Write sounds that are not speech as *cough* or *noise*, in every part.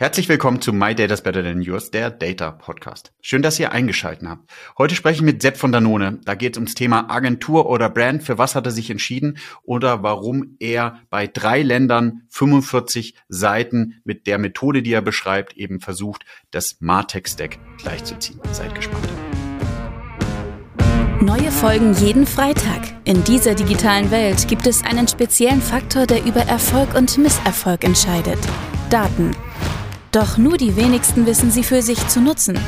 Herzlich willkommen zu My Data's Better Than Yours, der Data Podcast. Schön, dass ihr eingeschaltet habt. Heute spreche ich mit Sepp von Danone. Da geht es ums Thema Agentur oder Brand. Für was hat er sich entschieden oder warum er bei drei Ländern 45 Seiten mit der Methode, die er beschreibt, eben versucht, das Martech Stack gleichzuziehen. Seid gespannt. Neue Folgen jeden Freitag. In dieser digitalen Welt gibt es einen speziellen Faktor, der über Erfolg und Misserfolg entscheidet. Daten. Doch nur die wenigsten wissen sie für sich zu nutzen.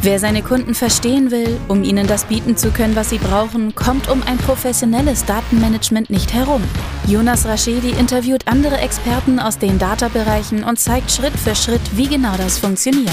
Wer seine Kunden verstehen will, um ihnen das bieten zu können, was sie brauchen, kommt um ein professionelles Datenmanagement nicht herum. Jonas Raschedi interviewt andere Experten aus den Data-Bereichen und zeigt Schritt für Schritt, wie genau das funktioniert.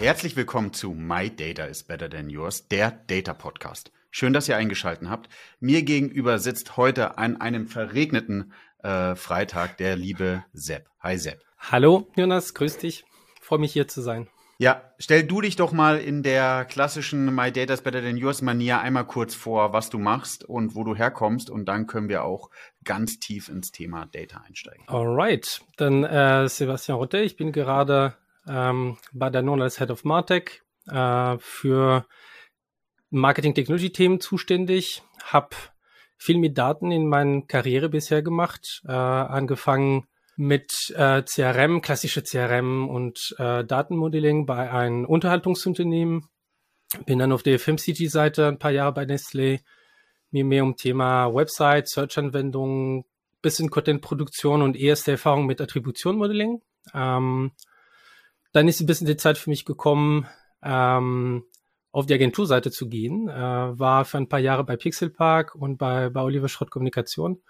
Herzlich willkommen zu My Data is Better Than Yours, der Data Podcast. Schön, dass ihr eingeschaltet habt. Mir gegenüber sitzt heute an einem verregneten äh, Freitag der liebe Sepp. Hi Sepp. Hallo Jonas, grüß dich. Freue mich hier zu sein. Ja, stell du dich doch mal in der klassischen My Data is Better Than Yours Manier einmal kurz vor, was du machst und wo du herkommst und dann können wir auch ganz tief ins Thema Data einsteigen. Alright, dann äh, Sebastian Rutte, ich bin gerade ähm, bei der Non als Head of Martech äh, für Marketing-Technology-Themen zuständig, habe viel mit Daten in meiner Karriere bisher gemacht, äh, angefangen mit äh, CRM, klassische CRM und äh, Datenmodelling bei einem Unterhaltungsunternehmen. Bin dann auf der FMCG-Seite ein paar Jahre bei Nestlé, mir mehr um Thema Website, Search-Anwendungen, bisschen Content-Produktion und erste Erfahrung mit Attribution-Modeling. Ähm, dann ist ein bisschen die Zeit für mich gekommen, ähm, auf die Agenturseite zu gehen. Äh, war für ein paar Jahre bei Pixel Park und bei, bei Oliver Schrott Kommunikation.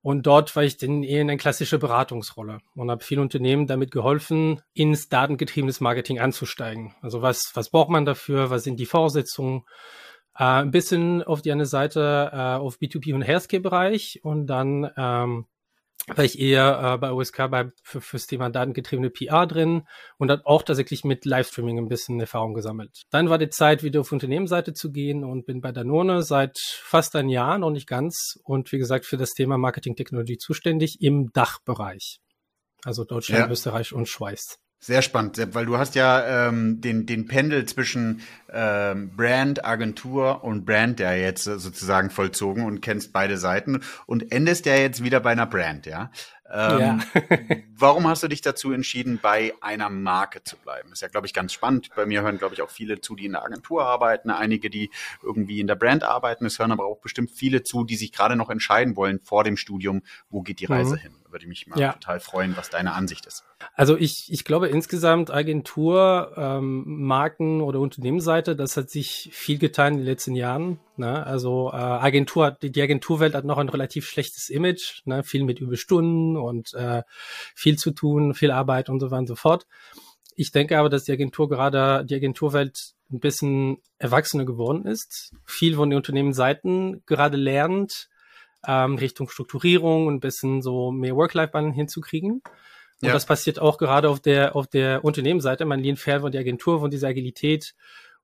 Und dort war ich eher in eine klassische Beratungsrolle und habe viele Unternehmen damit geholfen, ins datengetriebenes Marketing anzusteigen. Also was, was braucht man dafür? Was sind die Voraussetzungen? Äh, ein bisschen auf die eine Seite äh, auf B2B und Healthcare-Bereich und dann ähm, war ich eher äh, bei OSK bei, für, fürs Thema datengetriebene PR drin und hat auch tatsächlich mit Livestreaming ein bisschen Erfahrung gesammelt. Dann war die Zeit, wieder auf Unternehmensseite zu gehen und bin bei Danone seit fast ein Jahr, noch nicht ganz, und wie gesagt für das Thema Marketing-Technologie zuständig im Dachbereich. Also Deutschland, ja. Österreich und Schweiz. Sehr spannend, Sepp, weil du hast ja ähm, den, den Pendel zwischen ähm, Brand, Agentur und Brand ja jetzt sozusagen vollzogen und kennst beide Seiten und endest ja jetzt wieder bei einer Brand, ja. Ähm, ja. warum hast du dich dazu entschieden, bei einer Marke zu bleiben? Ist ja, glaube ich, ganz spannend. Bei mir hören, glaube ich, auch viele zu, die in der Agentur arbeiten, einige, die irgendwie in der Brand arbeiten. Es hören aber auch bestimmt viele zu, die sich gerade noch entscheiden wollen vor dem Studium, wo geht die Reise mhm. hin. Würde mich mal ja. total freuen, was deine Ansicht ist. Also ich, ich glaube insgesamt Agentur, ähm, Marken oder Unternehmensseite, das hat sich viel getan in den letzten Jahren. Ne? Also äh, Agentur hat, die Agenturwelt hat noch ein relativ schlechtes Image, ne? viel mit Überstunden und äh, viel zu tun, viel Arbeit und so weiter und so fort. Ich denke aber, dass die Agentur gerade, die Agenturwelt ein bisschen erwachsener geworden ist. Viel von den Unternehmensseiten gerade lernt, ähm, Richtung Strukturierung und ein bisschen so mehr Work-Life-Balance hinzukriegen. Und ja. das passiert auch gerade auf der, auf der Unternehmensseite. Man lehnt fern von der Agentur, von dieser Agilität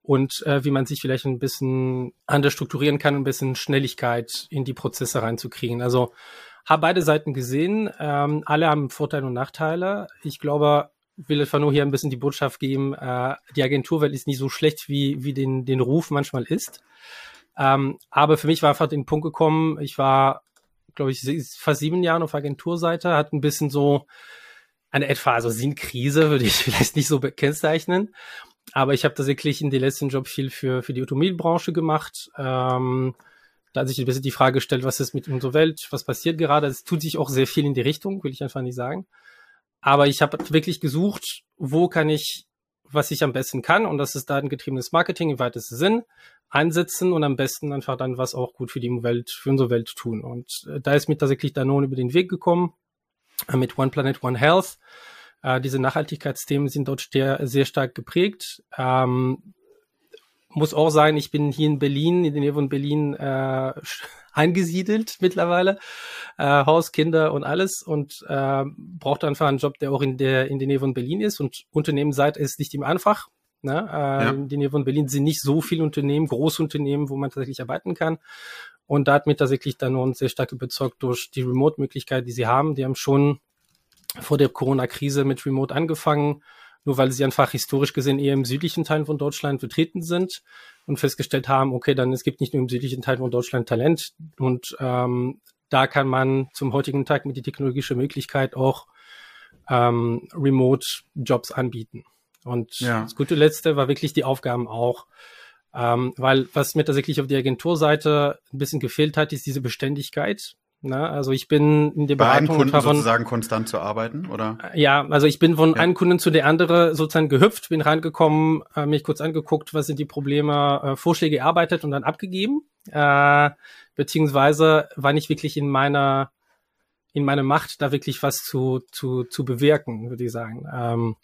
und äh, wie man sich vielleicht ein bisschen anders strukturieren kann, ein bisschen Schnelligkeit in die Prozesse reinzukriegen. Also habe beide Seiten gesehen. Ähm, alle haben Vorteile und Nachteile. Ich glaube, will nur hier ein bisschen die Botschaft geben, äh, die Agenturwelt ist nicht so schlecht, wie, wie den, den Ruf manchmal ist. Ähm, aber für mich war einfach den Punkt gekommen, ich war, glaube ich, fast sieben Jahre auf Agenturseite, hat ein bisschen so eine etwa, also Sinnkrise würde ich *laughs* vielleicht nicht so kennzeichnen. Aber ich habe tatsächlich in den letzten Job viel für, für die Automobilbranche gemacht. Ähm, da hat sich ein bisschen die Frage gestellt, was ist mit unserer Welt, was passiert gerade. Es tut sich auch sehr viel in die Richtung, will ich einfach nicht sagen. Aber ich habe wirklich gesucht, wo kann ich, was ich am besten kann, und das ist datengetriebenes Marketing im weitesten Sinn, einsetzen und am besten einfach dann was auch gut für die Welt, für unsere Welt tun. Und äh, da ist mir tatsächlich Danone über den Weg gekommen, äh, mit One Planet, One Health. Äh, diese Nachhaltigkeitsthemen sind dort sehr, sehr stark geprägt. Ähm, muss auch sagen, ich bin hier in Berlin, in der Nähe von Berlin äh, *laughs* eingesiedelt mittlerweile, äh, Haus, Kinder und alles und äh, braucht einfach einen Job, der auch in der in der Nähe von Berlin ist und Unternehmensseite ist nicht immer einfach. Ne? Äh, ja. In der Nähe von Berlin sind nicht so viele Unternehmen, Großunternehmen, wo man tatsächlich arbeiten kann. Und da hat mir tatsächlich dann uns sehr stark überzeugt durch die Remote-Möglichkeit, die sie haben. Die haben schon vor der Corona-Krise mit Remote angefangen, nur weil sie einfach historisch gesehen eher im südlichen Teil von Deutschland vertreten sind und festgestellt haben, okay, dann es gibt nicht nur im südlichen Teil von Deutschland Talent und ähm, da kann man zum heutigen Tag mit die technologische Möglichkeit auch ähm, Remote-Jobs anbieten. Und ja. das gute Letzte war wirklich die Aufgaben auch. Ähm, weil was mir tatsächlich auf der Agenturseite ein bisschen gefehlt hat, ist diese Beständigkeit. Ne? Also ich bin in der Bei Beratung einem Kunden von, sozusagen konstant zu arbeiten, oder? Ja, also ich bin von ja. einem Kunden zu der andere sozusagen gehüpft, bin reingekommen, äh, mich kurz angeguckt, was sind die Probleme, äh, Vorschläge erarbeitet und dann abgegeben. Äh, beziehungsweise war nicht wirklich in meiner in meiner Macht, da wirklich was zu, zu, zu bewirken, würde ich sagen. Ähm,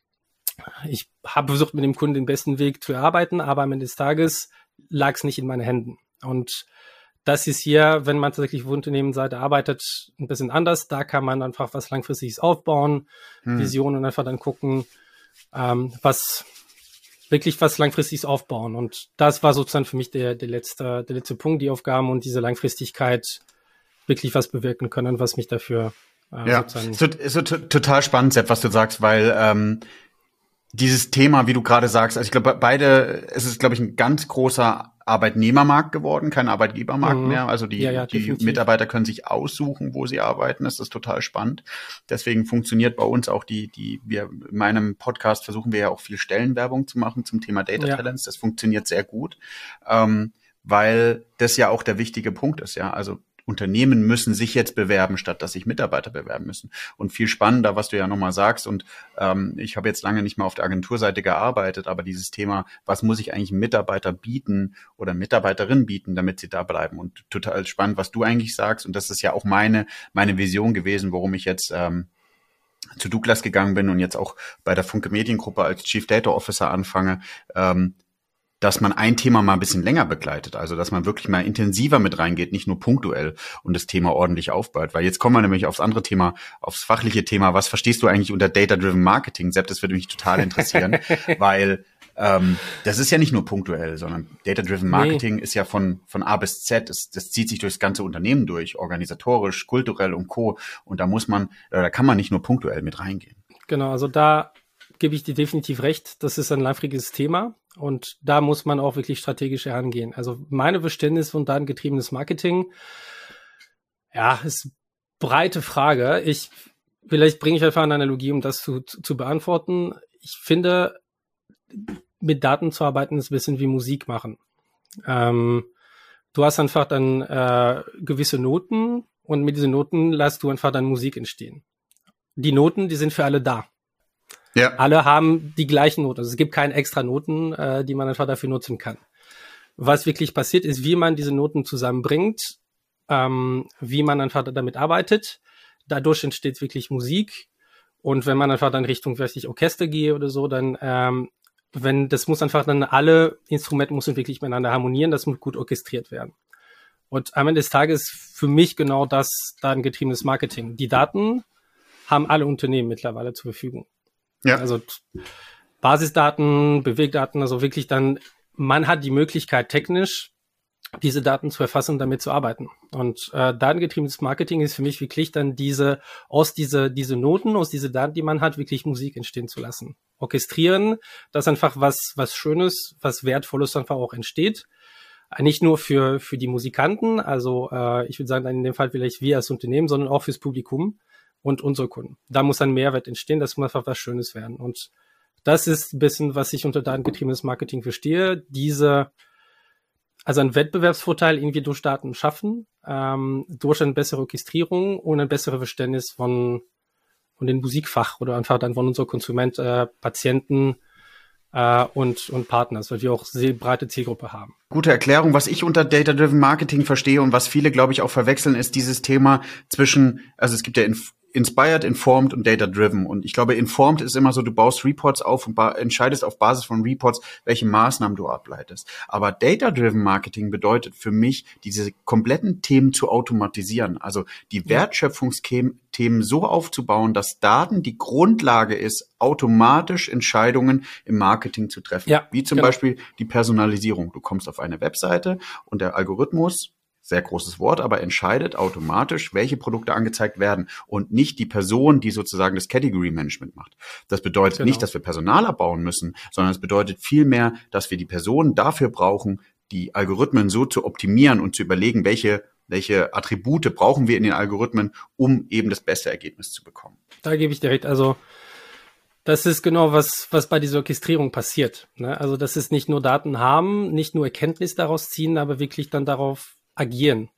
ich habe versucht, mit dem Kunden den besten Weg zu erarbeiten, aber am Ende des Tages lag es nicht in meinen Händen. Und das ist hier, wenn man tatsächlich auf Unternehmensseite arbeitet, ein bisschen anders. Da kann man einfach was Langfristiges aufbauen, hm. Visionen und einfach dann gucken, ähm, was wirklich was Langfristiges aufbauen. Und das war sozusagen für mich der, der, letzte, der letzte Punkt, die Aufgaben und diese Langfristigkeit wirklich was bewirken können, was mich dafür äh, ja, ist so total spannend, Sepp, was du sagst, weil ähm, dieses Thema, wie du gerade sagst, also ich glaube, beide, es ist, glaube ich, ein ganz großer Arbeitnehmermarkt geworden, kein Arbeitgebermarkt mhm. mehr. Also die, ja, ja, die Mitarbeiter können sich aussuchen, wo sie arbeiten. Das ist total spannend. Deswegen funktioniert bei uns auch die, die, wir in meinem Podcast versuchen wir ja auch viel Stellenwerbung zu machen zum Thema Data ja. Talents. Das funktioniert sehr gut. Ähm, weil das ja auch der wichtige Punkt ist, ja. Also Unternehmen müssen sich jetzt bewerben, statt dass sich Mitarbeiter bewerben müssen. Und viel spannender, was du ja nochmal sagst, und ähm, ich habe jetzt lange nicht mehr auf der Agenturseite gearbeitet, aber dieses Thema, was muss ich eigentlich Mitarbeiter bieten oder Mitarbeiterin bieten, damit sie da bleiben? Und total spannend, was du eigentlich sagst. Und das ist ja auch meine, meine Vision gewesen, warum ich jetzt ähm, zu Douglas gegangen bin und jetzt auch bei der Funke Mediengruppe als Chief Data Officer anfange. Ähm, dass man ein Thema mal ein bisschen länger begleitet, also dass man wirklich mal intensiver mit reingeht, nicht nur punktuell und das Thema ordentlich aufbaut. Weil jetzt kommen wir nämlich aufs andere Thema, aufs fachliche Thema. Was verstehst du eigentlich unter Data-Driven Marketing? Sepp, das würde mich total interessieren, *laughs* weil ähm, das ist ja nicht nur punktuell, sondern Data-Driven Marketing nee. ist ja von, von A bis Z, das, das zieht sich durchs ganze Unternehmen durch, organisatorisch, kulturell und Co. Und da muss man, da kann man nicht nur punktuell mit reingehen. Genau, also da gebe ich dir definitiv recht. Das ist ein langfristiges Thema und da muss man auch wirklich strategisch herangehen. Also meine Verständnis von datengetriebenes Marketing, ja, ist breite Frage. Ich, vielleicht bringe ich einfach eine Analogie, um das zu, zu, beantworten. Ich finde, mit Daten zu arbeiten ist ein bisschen wie Musik machen. Ähm, du hast einfach dann äh, gewisse Noten und mit diesen Noten lässt du einfach dann Musik entstehen. Die Noten, die sind für alle da. Ja. Alle haben die gleichen Noten. Also es gibt keine extra Noten, äh, die man einfach dafür nutzen kann. Was wirklich passiert ist, wie man diese Noten zusammenbringt, ähm, wie man einfach damit arbeitet. Dadurch entsteht wirklich Musik. Und wenn man einfach dann Richtung, weiß ich, Orchester gehe oder so, dann, ähm, wenn, das muss einfach dann alle Instrumente müssen wirklich miteinander harmonieren, das muss gut orchestriert werden. Und am Ende des Tages für mich genau das datengetriebenes Marketing. Die Daten haben alle Unternehmen mittlerweile zur Verfügung. Ja. Also Basisdaten, Bewegdaten, also wirklich dann, man hat die Möglichkeit technisch, diese Daten zu erfassen und damit zu arbeiten. Und äh, datengetriebenes Marketing ist für mich wirklich dann diese, aus diese, diese Noten, aus diese Daten, die man hat, wirklich Musik entstehen zu lassen. Orchestrieren, dass einfach was, was Schönes, was Wertvolles einfach auch entsteht. Nicht nur für, für die Musikanten, also äh, ich würde sagen, in dem Fall vielleicht wir als Unternehmen, sondern auch fürs Publikum und unsere Kunden. Da muss ein Mehrwert entstehen, das muss einfach was Schönes werden. Und das ist ein bisschen, was ich unter datengetriebenes Marketing verstehe. Diese, also ein Wettbewerbsvorteil irgendwie durch Daten schaffen, ähm, durch eine bessere Orchestrierung und ein besseres Verständnis von, von den Musikfach oder einfach dann von unserer Konsument, äh, Patienten, äh, und, und Partners, weil wir auch sehr breite Zielgruppe haben. Gute Erklärung. Was ich unter Data-Driven Marketing verstehe und was viele, glaube ich, auch verwechseln, ist dieses Thema zwischen, also es gibt ja in inspired, informed und data driven. Und ich glaube, informed ist immer so, du baust Reports auf und entscheidest auf Basis von Reports, welche Maßnahmen du ableitest. Aber data driven Marketing bedeutet für mich, diese kompletten Themen zu automatisieren. Also die Wertschöpfungsthemen so aufzubauen, dass Daten die Grundlage ist, automatisch Entscheidungen im Marketing zu treffen. Ja, Wie zum genau. Beispiel die Personalisierung. Du kommst auf eine Webseite und der Algorithmus sehr großes Wort, aber entscheidet automatisch, welche Produkte angezeigt werden und nicht die Person, die sozusagen das Category Management macht. Das bedeutet genau. nicht, dass wir Personal abbauen müssen, sondern es bedeutet vielmehr, dass wir die Personen dafür brauchen, die Algorithmen so zu optimieren und zu überlegen, welche welche Attribute brauchen wir in den Algorithmen, um eben das beste Ergebnis zu bekommen. Da gebe ich dir recht. Also das ist genau was, was bei dieser Orchestrierung passiert. Ne? Also, dass es nicht nur Daten haben, nicht nur Erkenntnis daraus ziehen, aber wirklich dann darauf agieren.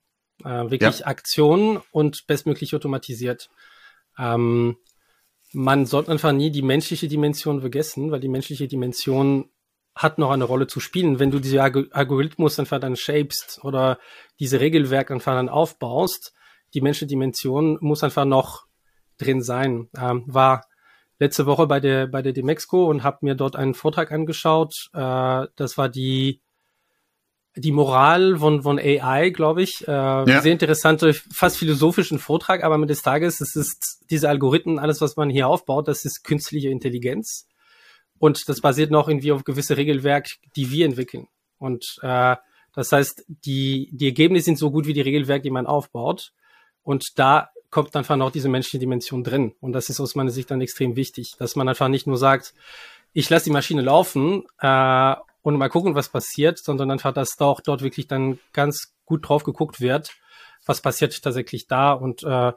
Äh, wirklich ja. Aktionen und bestmöglich automatisiert. Ähm, man sollte einfach nie die menschliche Dimension vergessen, weil die menschliche Dimension hat noch eine Rolle zu spielen. Wenn du diese Algorithmus einfach dann shapest oder diese Regelwerk einfach dann aufbaust, die menschliche Dimension muss einfach noch drin sein. Ähm, war letzte Woche bei der bei der Demexco und habe mir dort einen Vortrag angeschaut. Äh, das war die die Moral von von AI, glaube ich. Äh, ja. Sehr interessante, fast philosophischen Vortrag, aber mit des Tages, es ist diese Algorithmen, alles was man hier aufbaut, das ist künstliche Intelligenz und das basiert noch irgendwie auf gewisse Regelwerk, die wir entwickeln. Und äh, das heißt, die die Ergebnisse sind so gut wie die Regelwerke, die man aufbaut. Und da kommt einfach noch diese menschliche Dimension drin. Und das ist aus meiner Sicht dann extrem wichtig, dass man einfach nicht nur sagt, ich lasse die Maschine laufen äh, und mal gucken, was passiert, sondern einfach, dass da auch dort wirklich dann ganz gut drauf geguckt wird, was passiert tatsächlich da und äh,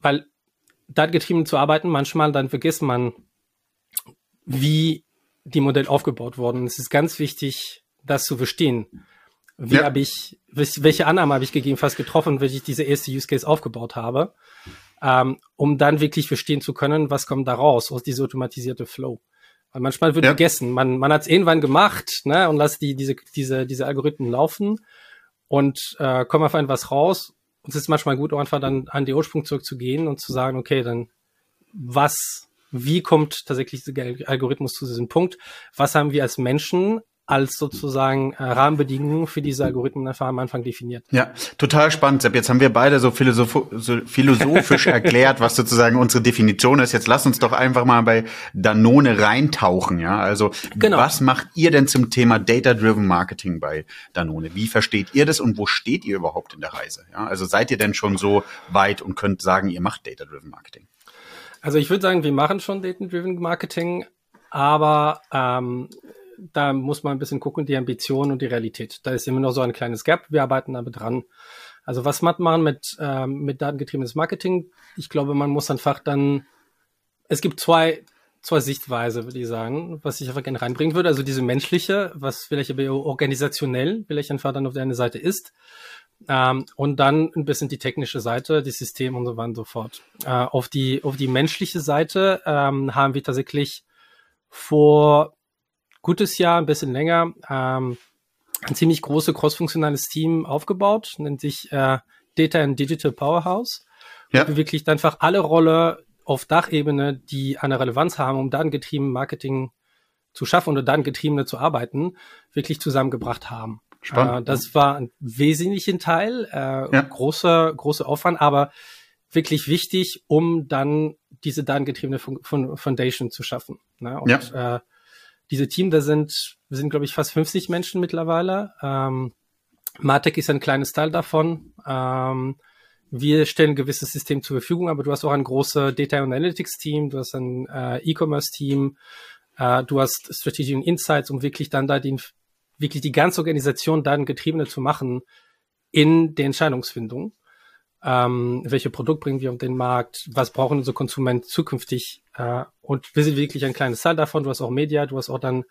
weil datengetrieben zu arbeiten, manchmal dann vergisst man, wie die Modell aufgebaut worden. Es ist ganz wichtig, das zu verstehen. Wie ja. habe ich, welche Annahme habe ich gegebenenfalls getroffen, wenn ich diese erste Use Case aufgebaut habe, ähm, um dann wirklich verstehen zu können, was kommt da raus aus dieser automatisierte Flow. Weil manchmal wird ja. vergessen, man, man hat es irgendwann gemacht, ne, und lässt die, diese, diese, diese Algorithmen laufen und äh, kommt auf ein was raus. Und es ist manchmal gut, einfach dann an den Ursprung zurückzugehen und zu sagen, okay, dann was, wie kommt tatsächlich dieser Algorithmus zu diesem Punkt? Was haben wir als Menschen als sozusagen äh, Rahmenbedingungen für diese Algorithmen einfach am Anfang definiert. Ja, total spannend, Sepp. Jetzt haben wir beide so, philosoph so philosophisch *laughs* erklärt, was sozusagen unsere Definition ist. Jetzt lass uns doch einfach mal bei Danone reintauchen. Ja, also genau. was macht ihr denn zum Thema Data-Driven Marketing bei Danone? Wie versteht ihr das und wo steht ihr überhaupt in der Reise? Ja, also seid ihr denn schon so weit und könnt sagen, ihr macht Data-Driven Marketing? Also ich würde sagen, wir machen schon Data-Driven Marketing, aber ähm, da muss man ein bisschen gucken, die Ambition und die Realität. Da ist immer noch so ein kleines Gap. Wir arbeiten damit dran. Also was man machen mit, ähm, mit datengetriebenes Marketing? Ich glaube, man muss einfach dann, es gibt zwei, zwei Sichtweise, würde ich sagen, was ich einfach gerne reinbringen würde. Also diese menschliche, was vielleicht aber organisationell vielleicht einfach dann auf der einen Seite ist. Ähm, und dann ein bisschen die technische Seite, die Systeme und so weiter und so fort. Äh, auf die, auf die menschliche Seite ähm, haben wir tatsächlich vor gutes Jahr, ein bisschen länger, ähm, ein ziemlich großes crossfunktionales Team aufgebaut, nennt sich äh, Data and Digital Powerhouse. Ja. Wo wir wirklich einfach alle Rolle auf Dachebene, die eine Relevanz haben, um datengetrieben Marketing zu schaffen oder datengetriebene zu arbeiten, wirklich zusammengebracht haben. Spannend. Äh, das war ein wesentlicher Teil, äh, ja. großer, großer Aufwand, aber wirklich wichtig, um dann diese datengetriebene Foundation zu schaffen. Ne? Und ja. äh, diese Team, da sind, wir sind, glaube ich, fast 50 Menschen mittlerweile. Ähm, Martech ist ein kleines Teil davon. Ähm, wir stellen ein gewisses System zur Verfügung, aber du hast auch ein großes Data Analytics Team, du hast ein äh, E-Commerce Team, äh, du hast Strategy und Insights, um wirklich dann da den, wirklich die ganze Organisation datengetriebene zu machen in der Entscheidungsfindung ähm, welche Produkt bringen wir auf den Markt, was brauchen unsere Konsumenten zukünftig. Äh, und wir sind wirklich ein kleines Teil davon. Du hast auch Media, du hast auch dann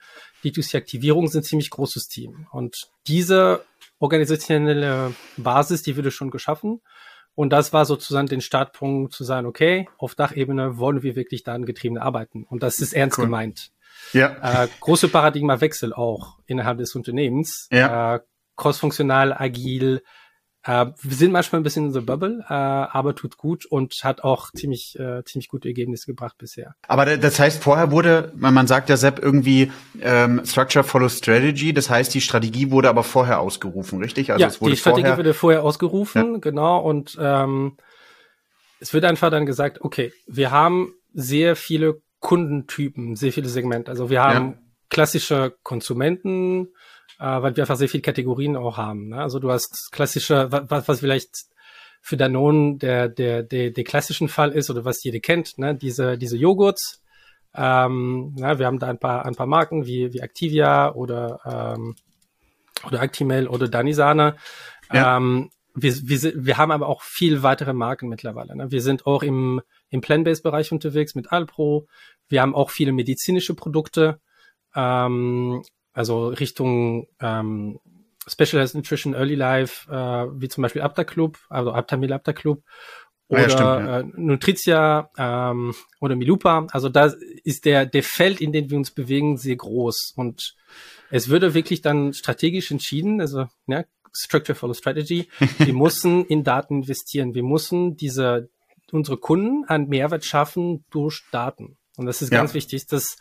D2C-Aktivierung, sind ziemlich großes Team. Und diese organisationelle Basis, die wurde schon geschaffen. Und das war sozusagen den Startpunkt zu sagen, okay, auf Dachebene wollen wir wirklich datengetrieben arbeiten. Und das ist ernst cool. gemeint. Ja. Äh, große Paradigmawechsel auch innerhalb des Unternehmens. Ja. Äh, crossfunktional, agil, äh, wir sind manchmal ein bisschen in the bubble, äh, aber tut gut und hat auch ziemlich, äh, ziemlich gute Ergebnisse gebracht bisher. Aber das heißt, vorher wurde, man sagt ja Sepp irgendwie ähm, Structure follows Strategy, das heißt, die Strategie wurde aber vorher ausgerufen, richtig? Also ja, es wurde die Strategie vorher, wurde vorher ausgerufen, ja. genau, und ähm, es wird einfach dann gesagt, okay, wir haben sehr viele Kundentypen, sehr viele Segmente. Also wir haben ja. klassische Konsumenten, weil wir einfach sehr viele Kategorien auch haben. Ne? Also du hast klassische, was, was vielleicht für Danone der, der, der, der klassischen Fall ist oder was jeder kennt, ne? diese, diese Joghurts. Ähm, na, wir haben da ein paar, ein paar Marken wie, wie Activia oder, ähm, oder Actimel oder Danisana. Ja. Ähm, wir, wir, wir haben aber auch viel weitere Marken mittlerweile. Ne? Wir sind auch im, im Plant-Based-Bereich unterwegs mit Alpro. Wir haben auch viele medizinische Produkte, ähm, also Richtung ähm, Specialized Nutrition, Early Life, äh, wie zum Beispiel Apta Club, also Aptamil Apta Club oder ja, stimmt, ja. äh, Nutritia ähm, oder Milupa. Also da ist der, der Feld, in dem wir uns bewegen, sehr groß. Und es würde wirklich dann strategisch entschieden, also ja, Structure follow Strategy, wir *laughs* müssen in Daten investieren. Wir müssen diese unsere Kunden einen Mehrwert schaffen durch Daten. Und das ist ganz ja. wichtig, dass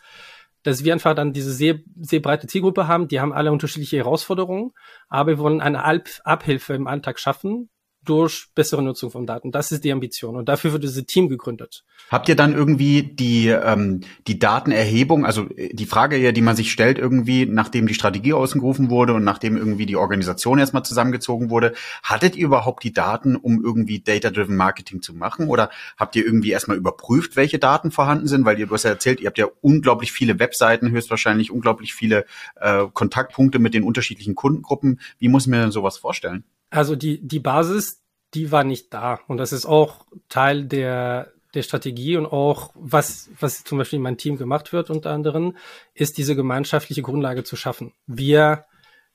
dass wir einfach dann diese sehr, sehr breite Zielgruppe haben. Die haben alle unterschiedliche Herausforderungen, aber wir wollen eine Abhilfe im Alltag schaffen, durch bessere Nutzung von Daten. Das ist die Ambition und dafür wird dieses Team gegründet. Habt ihr dann irgendwie die ähm, die Datenerhebung, also äh, die Frage ja, die man sich stellt irgendwie, nachdem die Strategie ausgerufen wurde und nachdem irgendwie die Organisation erstmal zusammengezogen wurde, hattet ihr überhaupt die Daten, um irgendwie Data-driven Marketing zu machen oder habt ihr irgendwie erstmal überprüft, welche Daten vorhanden sind, weil ihr du hast ja erzählt, ihr habt ja unglaublich viele Webseiten, höchstwahrscheinlich unglaublich viele äh, Kontaktpunkte mit den unterschiedlichen Kundengruppen. Wie muss ich mir denn sowas vorstellen? Also die, die Basis, die war nicht da. Und das ist auch Teil der, der Strategie und auch was, was zum Beispiel in meinem Team gemacht wird, unter anderem, ist diese gemeinschaftliche Grundlage zu schaffen. Wir,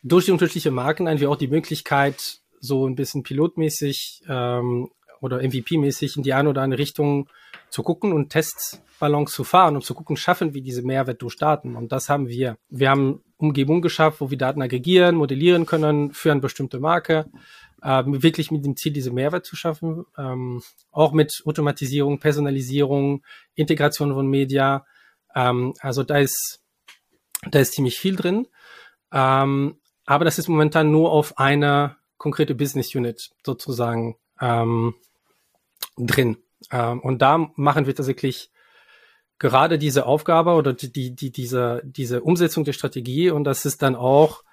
durch die unterschiedlichen Marken, haben wir auch die Möglichkeit, so ein bisschen pilotmäßig ähm, oder MVP-mäßig in die eine oder andere Richtung zu gucken und Testballons zu fahren, um zu gucken, schaffen wir diese Mehrwert durch Daten. Und das haben wir. Wir haben Umgebung geschafft, wo wir Daten aggregieren, modellieren können für eine bestimmte Marke, äh, wirklich mit dem Ziel, diese Mehrwert zu schaffen, ähm, auch mit Automatisierung, Personalisierung, Integration von Media. Ähm, also da ist, da ist ziemlich viel drin. Ähm, aber das ist momentan nur auf einer konkrete Business Unit sozusagen ähm, drin. Ähm, und da machen wir tatsächlich gerade diese Aufgabe oder die, die, die, diese, diese Umsetzung der Strategie und das ist dann auch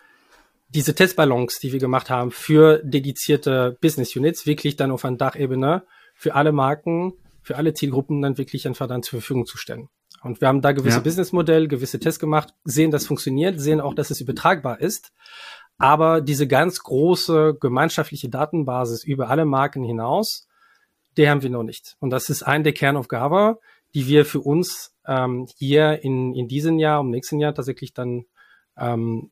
diese Testballons, die wir gemacht haben für dedizierte Business Units, wirklich dann auf einer Dachebene für alle Marken, für alle Zielgruppen dann wirklich einfach dann zur Verfügung zu stellen. Und wir haben da gewisse ja. Businessmodell, gewisse Tests gemacht, sehen, das funktioniert, sehen auch, dass es übertragbar ist. Aber diese ganz große gemeinschaftliche Datenbasis über alle Marken hinaus, die haben wir noch nicht. Und das ist ein der Kernaufgaben, die wir für uns ähm, hier in, in diesem Jahr, im nächsten Jahr tatsächlich dann ähm,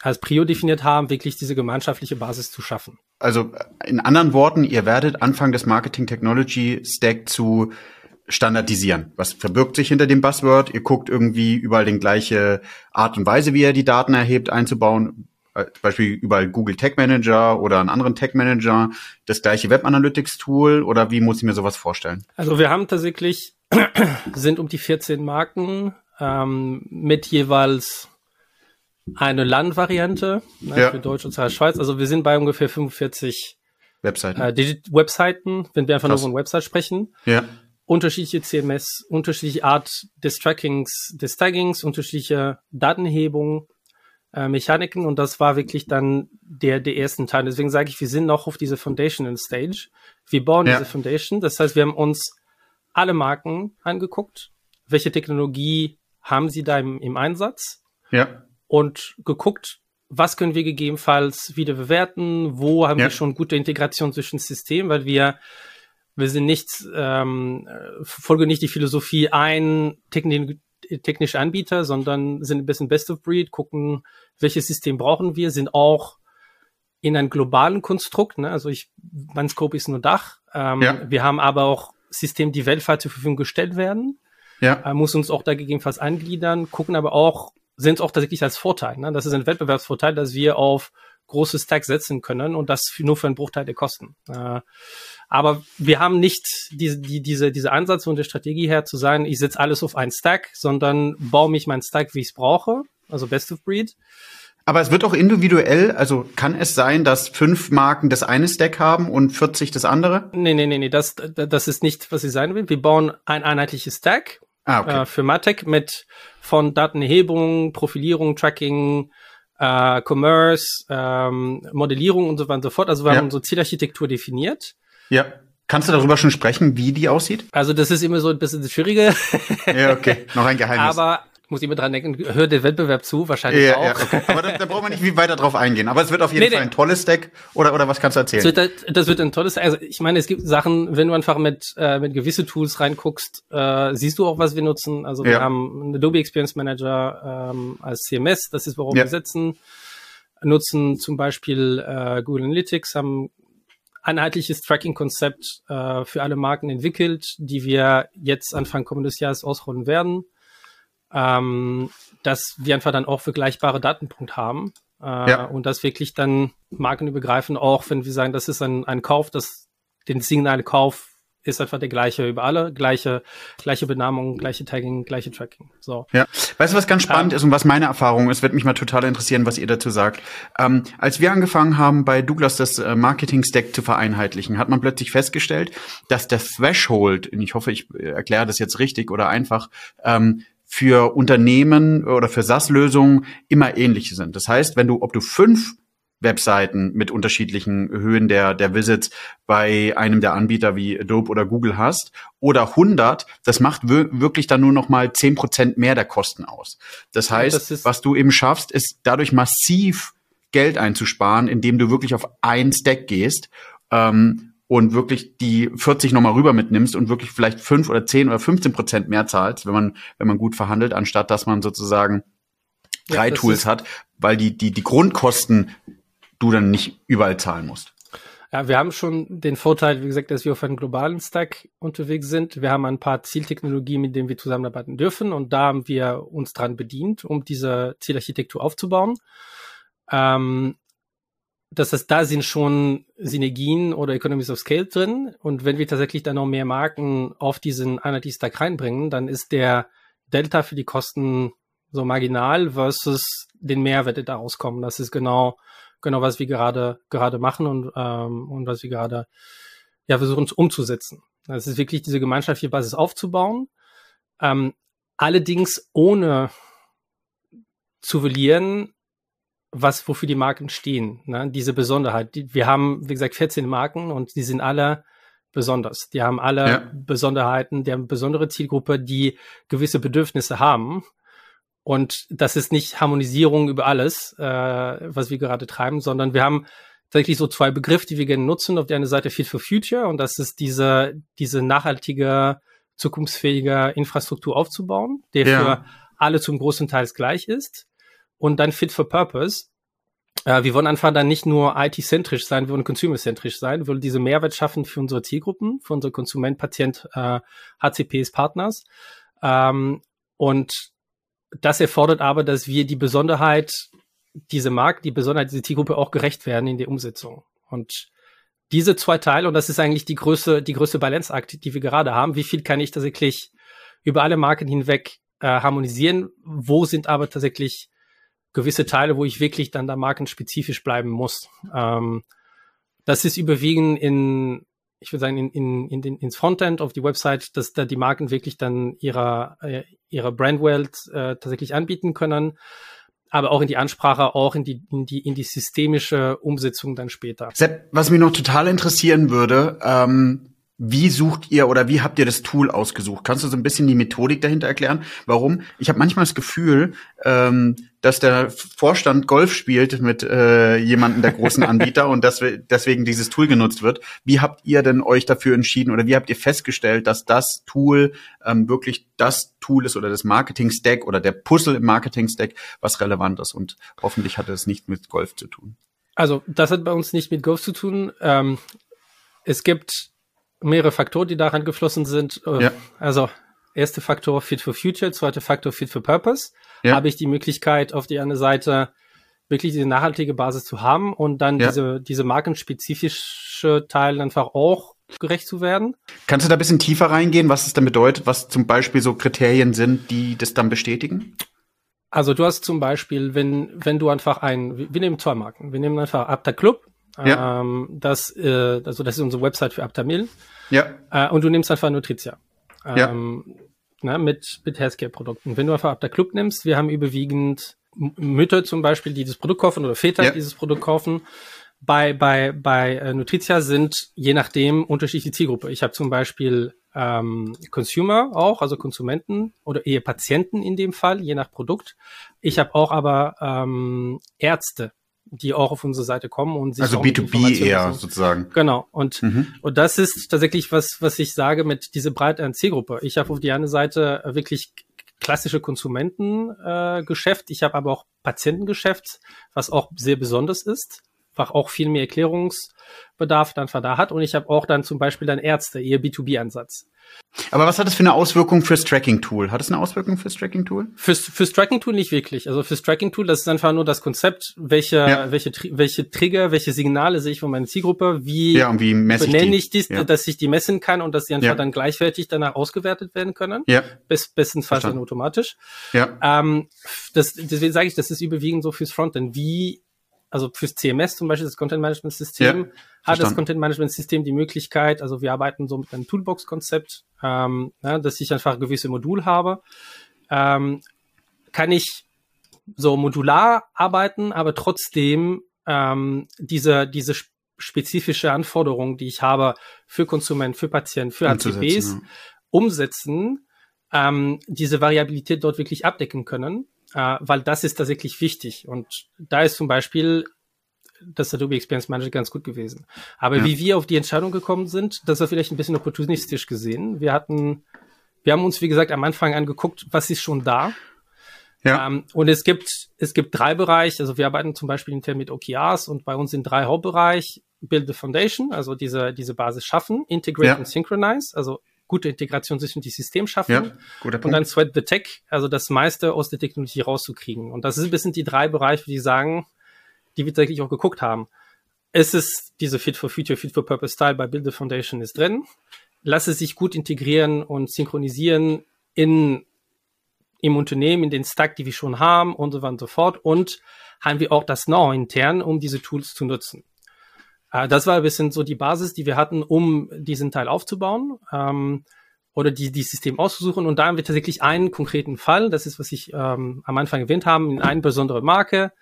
als Prio definiert haben, wirklich diese gemeinschaftliche Basis zu schaffen. Also in anderen Worten, ihr werdet Anfang des Marketing Technology Stack zu standardisieren. Was verbirgt sich hinter dem Buzzword? Ihr guckt irgendwie überall den gleiche Art und Weise, wie ihr die Daten erhebt, einzubauen. Äh, zum Beispiel überall Google Tech Manager oder einen anderen Tech Manager, das gleiche Web Analytics Tool oder wie muss ich mir sowas vorstellen? Also wir haben tatsächlich, *clears throat* sind um die 14 Marken ähm, mit jeweils eine Landvariante ne, ja. für Deutsch und Schweiz. Also wir sind bei ungefähr 45 Webseiten, äh, Webseiten wenn wir einfach Krass. nur von Website sprechen. Ja. Unterschiedliche CMS, unterschiedliche Art des Trackings, des Taggings, unterschiedliche Datenhebung, äh, Mechaniken und das war wirklich dann der, der ersten Teil. Deswegen sage ich, wir sind noch auf diese Foundational Stage. Wir bauen ja. diese Foundation. Das heißt, wir haben uns alle Marken angeguckt. Welche Technologie haben sie da im, im Einsatz? Ja. Und geguckt, was können wir gegebenenfalls wieder bewerten? Wo haben ja. wir schon gute Integration zwischen Systemen? Weil wir wir sind nicht, ähm, folgen nicht die Philosophie ein Technik technische Anbieter, sondern sind ein bisschen Best of Breed, gucken, welches System brauchen wir, sind auch in einem globalen Konstrukt. Ne? Also ich, mein Scope ist nur Dach. Ähm, ja. Wir haben aber auch Systeme, die weltweit zur Verfügung gestellt werden. Ja. Äh, muss uns auch da gegebenenfalls eingliedern, gucken aber auch, sind es auch tatsächlich als Vorteil. Ne? Das ist ein Wettbewerbsvorteil, dass wir auf große Stacks setzen können und das nur für einen Bruchteil der Kosten. Äh, aber wir haben nicht diese, die, diese, diese Ansatz und die Strategie her zu sein, ich setze alles auf einen Stack, sondern baue mich meinen Stack, wie ich es brauche, also Best of Breed. Aber es wird auch individuell, also kann es sein, dass fünf Marken das eine Stack haben und 40 das andere? Nee, nee, nee, nee, das, das ist nicht, was ich sein will. Wir bauen ein einheitliches Stack ah, okay. äh, für Martech mit von Datenerhebung, Profilierung, Tracking, äh, Commerce, ähm, Modellierung und so weiter und so fort. Also wir ja. haben unsere Zielarchitektur definiert. Ja. Kannst du darüber schon sprechen, wie die aussieht? Also das ist immer so ein bisschen das Schwierige. Ja, okay. Noch ein Geheimnis. Aber muss ich immer dran denken, hört der Wettbewerb zu, wahrscheinlich ja, auch. Ja, okay. Aber da, da braucht man nicht wie weiter drauf eingehen. Aber es wird auf jeden nee, Fall ein tolles Deck. Oder, oder was kannst du erzählen? Das wird, das wird ein tolles, also ich meine, es gibt Sachen, wenn du einfach mit, äh, mit gewisse Tools reinguckst, äh, siehst du auch, was wir nutzen. Also wir ja. haben einen Adobe Experience Manager ähm, als CMS, das ist, ja. wir setzen. Nutzen zum Beispiel äh, Google Analytics, haben einheitliches Tracking-Konzept äh, für alle Marken entwickelt, die wir jetzt Anfang kommendes Jahres ausrollen werden ähm, dass wir einfach dann auch vergleichbare Datenpunkte haben äh, ja. und das wirklich dann markenübergreifend auch, wenn wir sagen, das ist ein, ein Kauf, das den signale Kauf ist einfach der gleiche über alle, gleiche, gleiche Benamung, gleiche Tagging, gleiche Tracking. So. Ja. Weißt du, was ganz spannend ähm, ist und was meine Erfahrung ist, wird mich mal total interessieren, was ihr dazu sagt. Ähm, als wir angefangen haben, bei Douglas das äh, Marketing-Stack zu vereinheitlichen, hat man plötzlich festgestellt, dass der Threshold, und ich hoffe, ich äh, erkläre das jetzt richtig oder einfach, ähm, für Unternehmen oder für SaaS-Lösungen immer ähnlich sind. Das heißt, wenn du, ob du fünf Webseiten mit unterschiedlichen Höhen der, der Visits bei einem der Anbieter wie Adobe oder Google hast oder 100, das macht wirklich dann nur noch mal zehn Prozent mehr der Kosten aus. Das heißt, das was du eben schaffst, ist dadurch massiv Geld einzusparen, indem du wirklich auf ein Stack gehst. Ähm, und wirklich die 40 nochmal rüber mitnimmst und wirklich vielleicht 5 oder 10 oder 15 Prozent mehr zahlst, wenn man, wenn man gut verhandelt, anstatt dass man sozusagen drei ja, Tools hat, weil die, die, die Grundkosten du dann nicht überall zahlen musst. Ja, wir haben schon den Vorteil, wie gesagt, dass wir auf einem globalen Stack unterwegs sind. Wir haben ein paar Zieltechnologien, mit denen wir zusammenarbeiten dürfen und da haben wir uns dran bedient, um diese Zielarchitektur aufzubauen. Ähm, das heißt, da sind schon Synergien oder Economies of Scale drin. Und wenn wir tatsächlich dann noch mehr Marken auf diesen Analytics-Stack reinbringen, dann ist der Delta für die Kosten so marginal versus den Mehrwert, der da rauskommt. Das ist genau, genau, was wir gerade, gerade machen und, ähm, und was wir gerade, ja, versuchen umzusetzen. Das ist wirklich diese gemeinschaftliche Basis aufzubauen. Ähm, allerdings ohne zu verlieren, was, wofür die Marken stehen, ne? diese Besonderheit. Wir haben, wie gesagt, 14 Marken und die sind alle besonders. Die haben alle ja. Besonderheiten, die haben besondere Zielgruppe, die gewisse Bedürfnisse haben. Und das ist nicht Harmonisierung über alles, äh, was wir gerade treiben, sondern wir haben tatsächlich so zwei Begriffe, die wir gerne nutzen. Auf der einen Seite Fit for Future und das ist diese, diese nachhaltige, zukunftsfähige Infrastruktur aufzubauen, der ja. für alle zum großen Teil gleich ist und dann Fit for Purpose. Äh, wir wollen einfach dann nicht nur IT-zentrisch sein, wir wollen consumer-zentrisch sein, wir wollen diese Mehrwert schaffen für unsere Zielgruppen, für unsere Konsument, Patient, äh, HCPs, Partners. Ähm, und das erfordert aber, dass wir die Besonderheit, diese Markt, die Besonderheit dieser Zielgruppe auch gerecht werden in der Umsetzung. Und diese zwei Teile, und das ist eigentlich die größte, die größte Balanceakt, die wir gerade haben. Wie viel kann ich tatsächlich über alle Marken hinweg äh, harmonisieren? Wo sind aber tatsächlich gewisse Teile, wo ich wirklich dann da markenspezifisch bleiben muss. Ähm, das ist überwiegend in, ich würde sagen, in, in, in den, ins Frontend auf die Website, dass da die Marken wirklich dann ihrer, äh, ihrer Brandwelt äh, tatsächlich anbieten können aber auch in die Ansprache, auch in die, in die, in die systemische Umsetzung dann später. Sepp, was mich noch total interessieren würde, ähm, wie sucht ihr oder wie habt ihr das Tool ausgesucht? Kannst du so ein bisschen die Methodik dahinter erklären? Warum? Ich habe manchmal das Gefühl, ähm, dass der Vorstand Golf spielt mit äh, jemandem der großen Anbieter und dass deswegen dieses Tool genutzt wird. Wie habt ihr denn euch dafür entschieden oder wie habt ihr festgestellt, dass das Tool ähm, wirklich das Tool ist oder das Marketing-Stack oder der Puzzle im Marketing-Stack, was relevant ist? Und hoffentlich hat es nicht mit Golf zu tun. Also das hat bei uns nicht mit Golf zu tun. Ähm, es gibt mehrere Faktoren, die daran geflossen sind. Äh, ja. Also erste Faktor Fit for Future, zweite Faktor Fit for Purpose. Ja. Habe ich die Möglichkeit, auf die eine Seite wirklich diese nachhaltige Basis zu haben und dann ja. diese, diese markenspezifische Teil einfach auch gerecht zu werden. Kannst du da ein bisschen tiefer reingehen, was es dann bedeutet, was zum Beispiel so Kriterien sind, die das dann bestätigen? Also du hast zum Beispiel, wenn, wenn du einfach ein, wir nehmen zwei Marken, wir nehmen einfach Apta Club, ja. Ähm, das, äh, also das ist unsere Website für Aptamil. Ja. Äh, und du nimmst einfach Nutritia. Ähm, ja. ne, mit, mit Healthcare-Produkten. Wenn du einfach ab der Club nimmst, wir haben überwiegend Mütter zum Beispiel, die das Produkt kaufen oder Väter, ja. die dieses Produkt kaufen. Bei, bei, bei äh, Nutritia sind je nachdem unterschiedliche Zielgruppe. Ich habe zum Beispiel ähm, Consumer auch, also Konsumenten oder eher Patienten in dem Fall, je nach Produkt. Ich habe auch aber ähm, Ärzte, die auch auf unsere Seite kommen und sich also B2B eher sozusagen. Genau und mhm. und das ist tatsächlich was was ich sage mit diese breite Zielgruppe. Ich habe auf die eine Seite wirklich klassische Konsumentengeschäft, äh, ich habe aber auch Patientengeschäft, was auch sehr besonders ist einfach auch viel mehr Erklärungsbedarf dann da hat. Und ich habe auch dann zum Beispiel dann Ärzte, ihr B2B-Ansatz. Aber was hat das für eine Auswirkung fürs Tracking-Tool? Hat es eine Auswirkung fürs Tracking-Tool? Fürs, fürs Tracking-Tool nicht wirklich. Also fürs Tracking-Tool, das ist einfach nur das Konzept, welche, ja. welche, welche Trigger, welche Signale sehe ich von meiner Zielgruppe, wie, ja, und wie messe ich benenne ich dies, ja. dass ich die messen kann und dass die einfach ja. dann gleichwertig danach ausgewertet werden können. Ja. Best, bestenfalls dann automatisch. Ja. Ähm, das, deswegen sage ich, das ist überwiegend so fürs Frontend. Wie also fürs CMS zum Beispiel, das Content Management System, ja, hat das Content Management System die Möglichkeit, also wir arbeiten so mit einem Toolbox-Konzept, ähm, ja, dass ich einfach gewisse Modul habe, ähm, kann ich so modular arbeiten, aber trotzdem ähm, diese, diese spezifische Anforderung, die ich habe für Konsument, für Patienten, für ACPs, ja. umsetzen, ähm, diese Variabilität dort wirklich abdecken können äh, weil das ist tatsächlich wichtig. Und da ist zum Beispiel das Adobe Experience Manager ganz gut gewesen. Aber ja. wie wir auf die Entscheidung gekommen sind, das war vielleicht ein bisschen opportunistisch gesehen. Wir hatten, wir haben uns, wie gesagt, am Anfang angeguckt, was ist schon da. Ja. Ähm, und es gibt, es gibt drei Bereiche. Also wir arbeiten zum Beispiel intern mit OKRs und bei uns sind drei Hauptbereiche. Build the Foundation, also diese, diese Basis schaffen, Integrate ja. und Synchronize, also gute Integration zwischen die System schaffen ja, guter Punkt. und dann Sweat the Tech, also das meiste aus der Technologie rauszukriegen. Und das ist ein bisschen die drei Bereiche, die sagen, die wir tatsächlich auch geguckt haben. Es ist diese Fit for Future, Fit for Purpose Style bei Build the Foundation ist drin. Lass es sich gut integrieren und synchronisieren in im Unternehmen, in den Stack, die wir schon haben und so weiter und so fort. Und haben wir auch das Know intern, um diese Tools zu nutzen. Äh, das war ein bisschen so die Basis, die wir hatten, um diesen Teil aufzubauen ähm, oder die, die System auszusuchen. Und da haben wir tatsächlich einen konkreten Fall, das ist, was ich ähm, am Anfang erwähnt haben, in eine besondere Marke.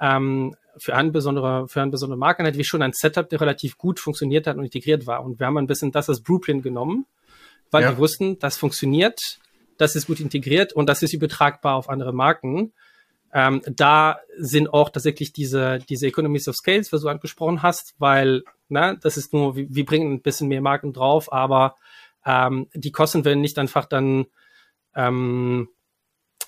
Ähm, für eine besondere, für eine besondere Marke hatten wir schon ein Setup, der relativ gut funktioniert hat und integriert war. Und wir haben ein bisschen das als Blueprint genommen, weil ja. wir wussten, das funktioniert, das ist gut integriert und das ist übertragbar auf andere Marken. Ähm, da sind auch tatsächlich diese, diese Economies of Scales, was du angesprochen hast, weil, ne, das ist nur, wir, wir bringen ein bisschen mehr Marken drauf, aber ähm, die Kosten werden nicht einfach dann ähm,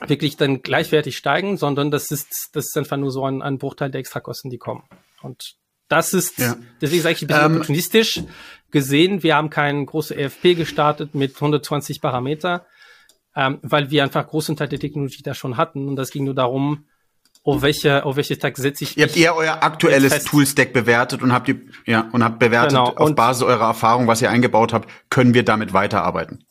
wirklich dann gleichwertig steigen, sondern das ist, das ist einfach nur so ein, ein Bruchteil der Extrakosten, die kommen. Und das ist, ja. deswegen sage ich ein bisschen ähm, opportunistisch gesehen. Wir haben keinen großen EFP gestartet mit 120 Parameter, ähm, weil wir einfach großen Teil der Technologie da schon hatten. Und das ging nur darum, auf welche, auf welche Tag setze ich. Ihr habt eher euer aktuelles Toolstack bewertet und habt die, ja, und habt bewertet, genau. auf Basis eurer Erfahrung, was ihr eingebaut habt, können wir damit weiterarbeiten.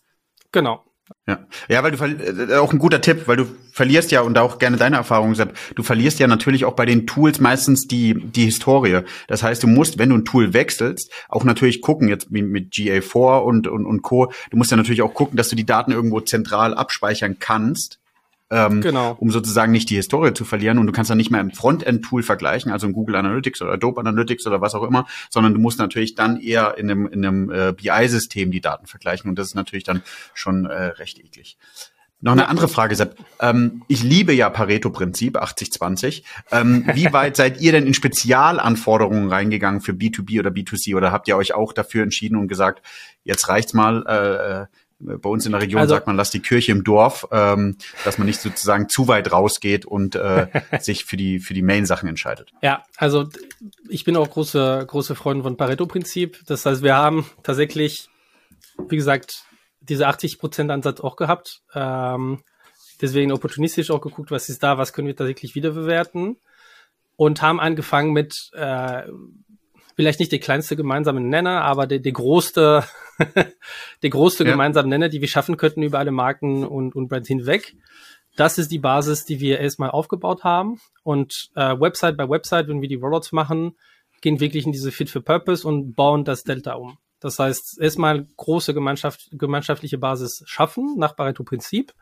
Genau. Ja, ja, weil du äh, auch ein guter Tipp, weil du verlierst ja und auch gerne deine Erfahrung, Sepp, du verlierst ja natürlich auch bei den Tools meistens die die Historie. Das heißt, du musst, wenn du ein Tool wechselst, auch natürlich gucken jetzt mit GA4 und und und Co. Du musst ja natürlich auch gucken, dass du die Daten irgendwo zentral abspeichern kannst ähm, genau. um sozusagen nicht die Historie zu verlieren. Und du kannst dann nicht mehr im Frontend-Tool vergleichen, also in Google Analytics oder Adobe Analytics oder was auch immer, sondern du musst natürlich dann eher in einem, in einem äh, BI-System die Daten vergleichen. Und das ist natürlich dann schon äh, recht eklig. Noch eine andere Frage, Sepp. Ähm, ich liebe ja Pareto-Prinzip 80-20. Ähm, wie *laughs* weit seid ihr denn in Spezialanforderungen reingegangen für B2B oder B2C? Oder habt ihr euch auch dafür entschieden und gesagt, jetzt reicht's mal, äh, äh bei uns in der Region also, sagt man, lass die Kirche im Dorf, ähm, dass man nicht sozusagen zu weit rausgeht und äh, *laughs* sich für die für die Main-Sachen entscheidet. Ja, also ich bin auch große große Freund von Pareto-Prinzip. Das heißt, wir haben tatsächlich, wie gesagt, diese 80% Ansatz auch gehabt. Ähm, deswegen opportunistisch auch geguckt, was ist da, was können wir tatsächlich wiederbewerten und haben angefangen mit äh, vielleicht nicht der kleinste gemeinsame Nenner, aber der, der größte, *laughs* der größte ja. gemeinsame Nenner, die wir schaffen könnten über alle Marken und, und Brands hinweg. Das ist die Basis, die wir erstmal aufgebaut haben. Und äh, Website bei Website, wenn wir die Rollouts machen, gehen wirklich in diese Fit for Purpose und bauen das Delta um. Das heißt, erstmal große Gemeinschaft, gemeinschaftliche Basis schaffen nach Pareto-Prinzip,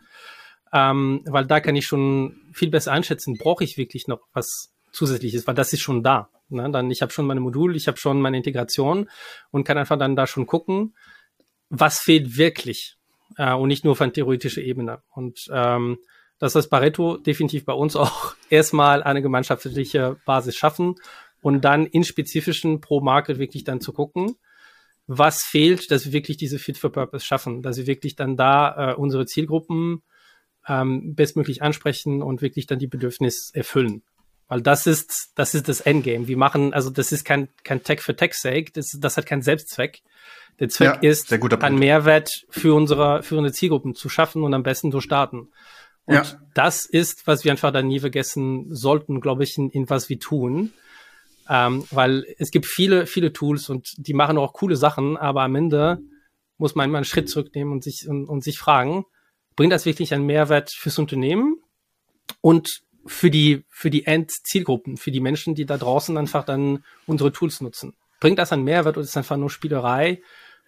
ähm, weil da kann ich schon viel besser einschätzen, brauche ich wirklich noch was zusätzliches, weil das ist schon da. Ne? Dann ich habe schon meine Modul, ich habe schon meine Integration und kann einfach dann da schon gucken, was fehlt wirklich äh, und nicht nur von theoretischer Ebene. Und ähm, das heißt, Pareto definitiv bei uns *laughs* auch erstmal eine gemeinschaftliche Basis schaffen und dann in spezifischen pro Market wirklich dann zu gucken, was fehlt, dass wir wirklich diese Fit for Purpose schaffen, dass wir wirklich dann da äh, unsere Zielgruppen ähm, bestmöglich ansprechen und wirklich dann die Bedürfnisse erfüllen. Weil das ist, das ist das Endgame. Wir machen, also das ist kein, kein Tech für Tech sake, das, das hat keinen Selbstzweck. Der Zweck ja, ist, einen Mehrwert für unsere, für unsere Zielgruppen zu schaffen und am besten zu starten. Und ja. das ist, was wir einfach dann nie vergessen sollten, glaube ich, in, in was wir tun. Ähm, weil es gibt viele, viele Tools und die machen auch coole Sachen, aber am Ende muss man immer einen Schritt zurücknehmen und sich, und, und sich fragen, bringt das wirklich einen Mehrwert fürs Unternehmen und für die, für die Endzielgruppen, für die Menschen, die da draußen einfach dann unsere Tools nutzen? Bringt das einen Mehrwert oder ist einfach nur Spielerei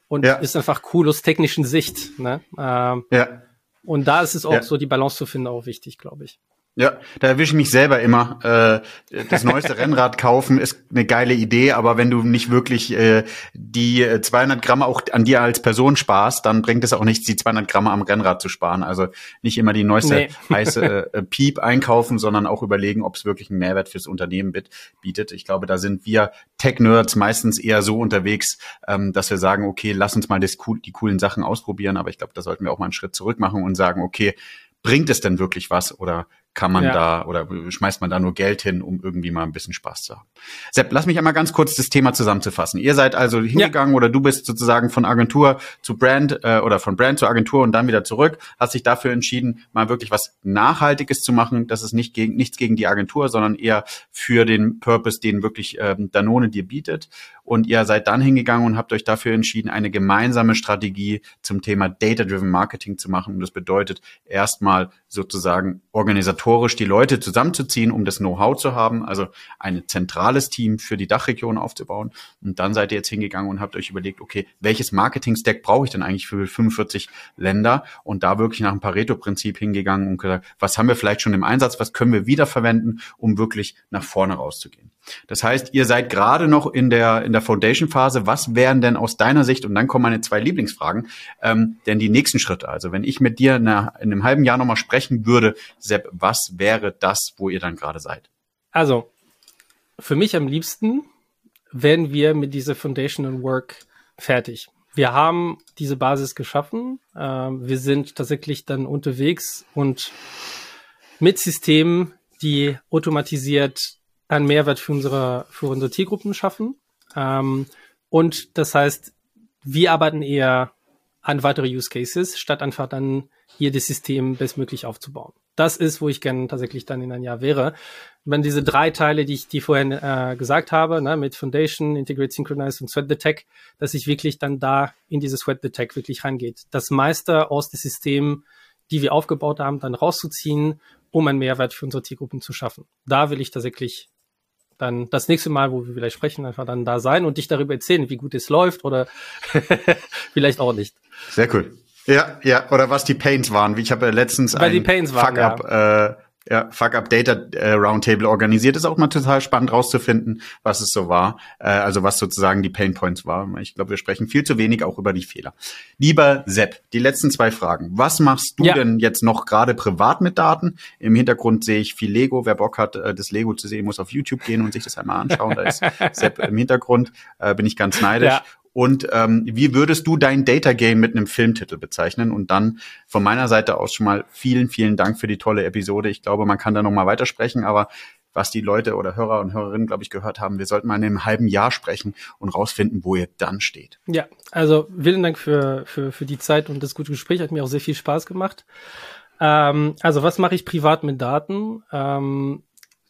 und ja. ist einfach cool aus technischen Sicht? Ne? Ähm, ja. Und da ist es auch ja. so, die Balance zu finden, auch wichtig, glaube ich. Ja, da erwische ich mich selber immer. Äh, das neueste *laughs* Rennrad kaufen ist eine geile Idee, aber wenn du nicht wirklich äh, die 200 Gramm auch an dir als Person sparst, dann bringt es auch nichts, die 200 Gramm am Rennrad zu sparen. Also nicht immer die neueste nee. *laughs* heiße äh, Piep einkaufen, sondern auch überlegen, ob es wirklich einen Mehrwert fürs Unternehmen bietet. Ich glaube, da sind wir Tech-Nerds meistens eher so unterwegs, ähm, dass wir sagen, okay, lass uns mal das, die coolen Sachen ausprobieren. Aber ich glaube, da sollten wir auch mal einen Schritt zurück machen und sagen, okay, bringt es denn wirklich was oder kann man ja. da oder schmeißt man da nur Geld hin, um irgendwie mal ein bisschen Spaß zu haben. Sepp, lass mich einmal ganz kurz das Thema zusammenzufassen. Ihr seid also hingegangen ja. oder du bist sozusagen von Agentur zu Brand äh, oder von Brand zu Agentur und dann wieder zurück, hast dich dafür entschieden, mal wirklich was Nachhaltiges zu machen. Das ist nicht gegen, nichts gegen die Agentur, sondern eher für den Purpose, den wirklich ähm, Danone dir bietet. Und ihr seid dann hingegangen und habt euch dafür entschieden, eine gemeinsame Strategie zum Thema Data-Driven Marketing zu machen. Und das bedeutet erstmal sozusagen organisatorisch die Leute zusammenzuziehen, um das Know-how zu haben, also ein zentrales Team für die Dachregion aufzubauen. Und dann seid ihr jetzt hingegangen und habt euch überlegt, okay, welches Marketing-Stack brauche ich denn eigentlich für 45 Länder? Und da wirklich nach dem Pareto-Prinzip hingegangen und gesagt, was haben wir vielleicht schon im Einsatz, was können wir wiederverwenden, um wirklich nach vorne rauszugehen. Das heißt, ihr seid gerade noch in der, in der Foundation-Phase. Was wären denn aus deiner Sicht, und dann kommen meine zwei Lieblingsfragen, ähm, denn die nächsten Schritte? Also wenn ich mit dir in, einer, in einem halben Jahr nochmal sprechen würde, Sepp, was wäre das, wo ihr dann gerade seid? Also, für mich am liebsten wären wir mit dieser Foundational Work fertig. Wir haben diese Basis geschaffen. Ähm, wir sind tatsächlich dann unterwegs und mit Systemen, die automatisiert einen Mehrwert für unsere, für unsere Zielgruppen schaffen. Ähm, und das heißt, wir arbeiten eher an weitere Use Cases, statt einfach dann hier das System bestmöglich aufzubauen. Das ist, wo ich gerne tatsächlich dann in ein Jahr wäre. Wenn diese drei Teile, die ich die vorhin äh, gesagt habe, ne, mit Foundation, Integrate, Synchronize und Sweat the Tech, dass ich wirklich dann da in dieses Sweat the Tech wirklich reingeht. Das meiste aus dem System, die wir aufgebaut haben, dann rauszuziehen, um einen Mehrwert für unsere Zielgruppen zu schaffen. Da will ich tatsächlich dann das nächste Mal, wo wir vielleicht sprechen, einfach dann da sein und dich darüber erzählen, wie gut es läuft oder *laughs* vielleicht auch nicht. Sehr cool. Ja, ja, oder was die Pains waren. Wie ich habe ja letztens Weil ein Fuck-up ja. äh, ja, Fuck Up Data äh, Roundtable organisiert. Ist auch mal total spannend rauszufinden, was es so war. Äh, also was sozusagen die Pain Points war. Ich glaube, wir sprechen viel zu wenig auch über die Fehler. Lieber Sepp, die letzten zwei Fragen. Was machst du ja. denn jetzt noch gerade privat mit Daten? Im Hintergrund sehe ich viel Lego. Wer Bock hat, äh, das Lego zu sehen, muss auf YouTube gehen und sich das einmal anschauen. Da ist *laughs* Sepp im Hintergrund. Äh, bin ich ganz neidisch. Ja. Und ähm, wie würdest du dein Data Game mit einem Filmtitel bezeichnen? Und dann von meiner Seite aus schon mal vielen, vielen Dank für die tolle Episode. Ich glaube, man kann da noch mal weitersprechen, aber was die Leute oder Hörer und Hörerinnen, glaube ich, gehört haben, wir sollten mal in einem halben Jahr sprechen und rausfinden, wo ihr dann steht. Ja, also vielen Dank für, für, für die Zeit und das gute Gespräch. Hat mir auch sehr viel Spaß gemacht. Ähm, also was mache ich privat mit Daten? Ähm,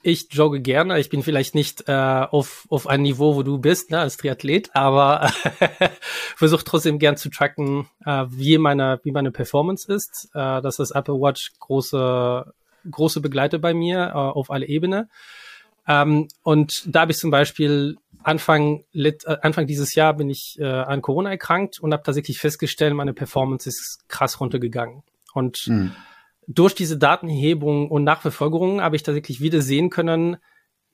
ich jogge gerne. Ich bin vielleicht nicht äh, auf, auf ein Niveau, wo du bist, ne, als Triathlet, aber *laughs* versuche trotzdem gern zu tracken, äh, wie meine, wie meine Performance ist. Äh, das ist Apple Watch große, große Begleiter bei mir äh, auf alle Ebene. Ähm, und da habe ich zum Beispiel Anfang, äh, Anfang dieses Jahr bin ich äh, an Corona erkrankt und habe tatsächlich festgestellt, meine Performance ist krass runtergegangen. Und mhm. Durch diese Datenhebung und Nachverfolgerung habe ich tatsächlich wieder sehen können,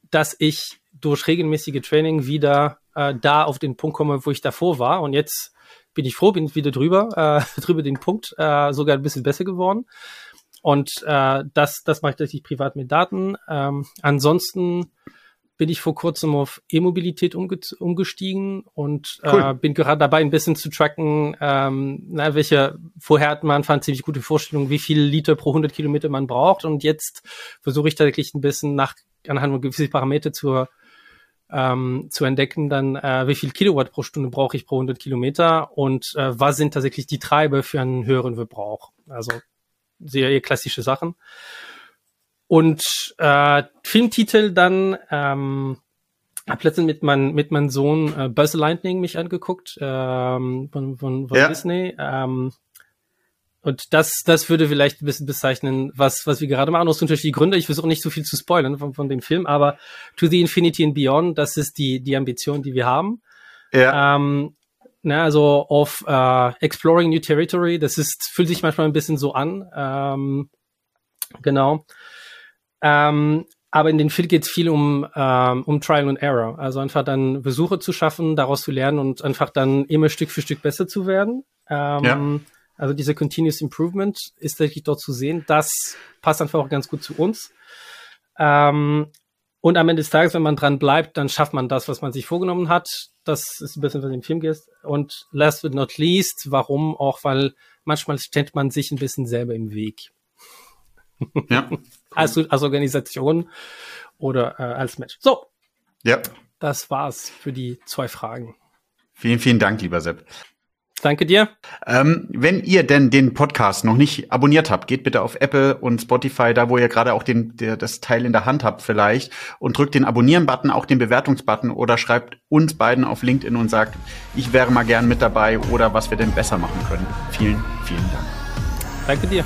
dass ich durch regelmäßige Training wieder äh, da auf den Punkt komme, wo ich davor war. Und jetzt bin ich froh, bin ich wieder drüber, äh, *laughs* drüber den Punkt, äh, sogar ein bisschen besser geworden. Und äh, das, das mache ich tatsächlich privat mit Daten. Ähm, ansonsten bin ich vor kurzem auf E-Mobilität umge umgestiegen und äh, cool. äh, bin gerade dabei, ein bisschen zu tracken, ähm, na, welche, vorher hat man fand ziemlich gute Vorstellung, wie viel Liter pro 100 Kilometer man braucht und jetzt versuche ich tatsächlich ein bisschen nach, anhand von gewissen Parameter zur ähm, zu entdecken, dann äh, wie viel Kilowatt pro Stunde brauche ich pro 100 Kilometer und äh, was sind tatsächlich die Treiber für einen höheren Verbrauch. Also sehr klassische Sachen. Und äh, Filmtitel dann ähm, hab letztens mit meinem mit meinem Sohn äh, Buzz Lightning mich angeguckt ähm, von, von, von ja. Disney. Ähm, und das, das würde vielleicht ein bisschen bezeichnen, was, was wir gerade machen, aus unterschiedlichen Gründen. Ich versuche nicht so viel zu spoilern von, von dem Film, aber To the Infinity and Beyond, das ist die, die Ambition, die wir haben. Ja. Ähm, na, also auf äh, Exploring New Territory, das ist, fühlt sich manchmal ein bisschen so an. Ähm, genau. Ähm, aber in dem Film geht es viel um, ähm, um Trial and Error. Also einfach dann Besuche zu schaffen, daraus zu lernen und einfach dann immer Stück für Stück besser zu werden. Ähm, ja. Also diese Continuous Improvement ist tatsächlich dort zu sehen. Das passt einfach auch ganz gut zu uns. Ähm, und am Ende des Tages, wenn man dran bleibt, dann schafft man das, was man sich vorgenommen hat. Das ist ein bisschen, was im Film geht. Und last but not least, warum auch, weil manchmal stellt man sich ein bisschen selber im Weg. Ja. *laughs* als, als Organisation oder äh, als Mensch. So. Ja. Das war's für die zwei Fragen. Vielen, vielen Dank, lieber Sepp. Danke dir. Ähm, wenn ihr denn den Podcast noch nicht abonniert habt, geht bitte auf Apple und Spotify, da wo ihr gerade auch den, der, das Teil in der Hand habt vielleicht, und drückt den Abonnieren-Button, auch den Bewertungsbutton oder schreibt uns beiden auf LinkedIn und sagt, ich wäre mal gern mit dabei oder was wir denn besser machen können. Vielen, vielen Dank. Danke dir.